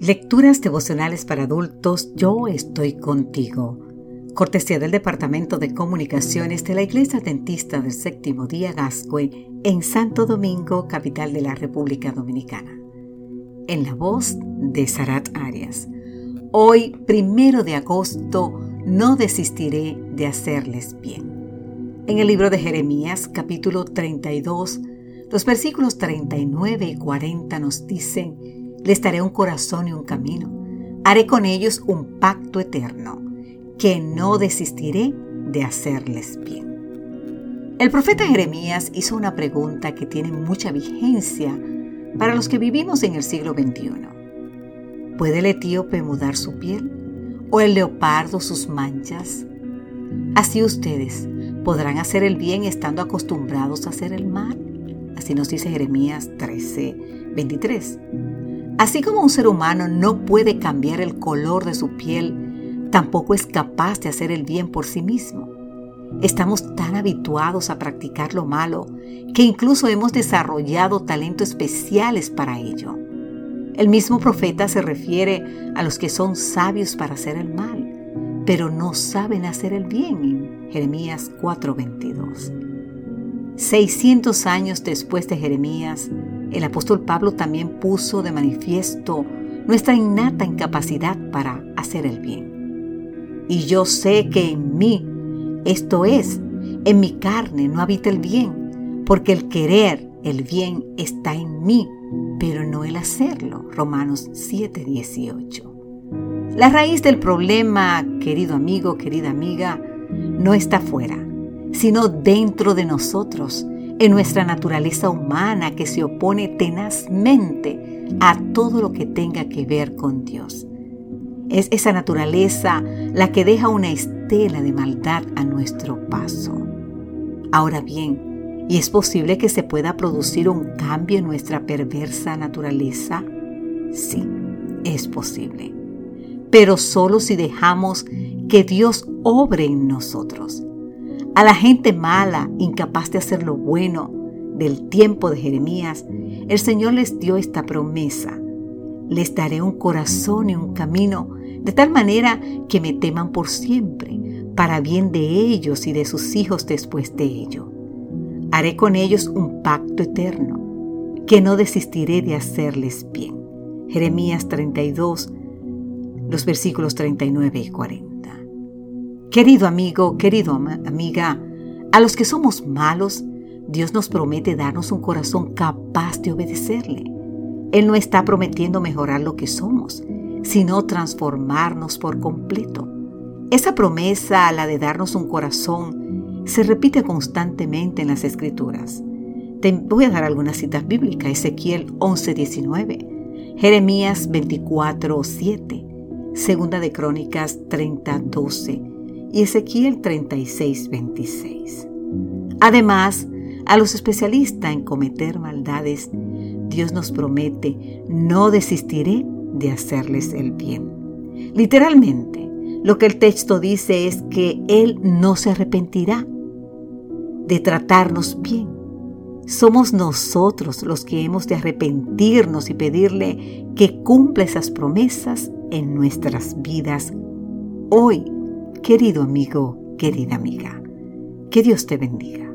Lecturas devocionales para adultos, yo estoy contigo. Cortesía del Departamento de Comunicaciones de la Iglesia Dentista del Séptimo Día Gascue en Santo Domingo, capital de la República Dominicana. En la voz de Sarat Arias. Hoy, primero de agosto, no desistiré de hacerles bien. En el libro de Jeremías, capítulo 32, los versículos 39 y 40 nos dicen, les daré un corazón y un camino. Haré con ellos un pacto eterno, que no desistiré de hacerles bien. El profeta Jeremías hizo una pregunta que tiene mucha vigencia para los que vivimos en el siglo XXI. ¿Puede el etíope mudar su piel? ¿O el leopardo sus manchas? Así ustedes podrán hacer el bien estando acostumbrados a hacer el mal. Así nos dice Jeremías 13, 23. Así como un ser humano no puede cambiar el color de su piel, tampoco es capaz de hacer el bien por sí mismo. Estamos tan habituados a practicar lo malo que incluso hemos desarrollado talentos especiales para ello. El mismo profeta se refiere a los que son sabios para hacer el mal, pero no saben hacer el bien en Jeremías 4:22. 600 años después de Jeremías, el apóstol Pablo también puso de manifiesto nuestra innata incapacidad para hacer el bien. Y yo sé que en mí, esto es, en mi carne no habita el bien, porque el querer el bien está en mí, pero no el hacerlo. Romanos 7:18. La raíz del problema, querido amigo, querida amiga, no está fuera, sino dentro de nosotros en nuestra naturaleza humana que se opone tenazmente a todo lo que tenga que ver con Dios. Es esa naturaleza la que deja una estela de maldad a nuestro paso. Ahora bien, ¿y es posible que se pueda producir un cambio en nuestra perversa naturaleza? Sí, es posible. Pero solo si dejamos que Dios obre en nosotros a la gente mala, incapaz de hacer lo bueno del tiempo de Jeremías, el Señor les dio esta promesa. Les daré un corazón y un camino, de tal manera que me teman por siempre, para bien de ellos y de sus hijos después de ello. Haré con ellos un pacto eterno, que no desistiré de hacerles bien. Jeremías 32, los versículos 39 y 40. Querido amigo, querido amiga, a los que somos malos, Dios nos promete darnos un corazón capaz de obedecerle. Él no está prometiendo mejorar lo que somos, sino transformarnos por completo. Esa promesa, la de darnos un corazón, se repite constantemente en las Escrituras. Te voy a dar algunas citas bíblicas. Ezequiel 11:19, Jeremías 24:7, Segunda de Crónicas 30:12 y Ezequiel 36, 26. Además, a los especialistas en cometer maldades, Dios nos promete, no desistiré de hacerles el bien. Literalmente, lo que el texto dice es que Él no se arrepentirá de tratarnos bien. Somos nosotros los que hemos de arrepentirnos y pedirle que cumpla esas promesas en nuestras vidas hoy Querido amigo, querida amiga, que Dios te bendiga.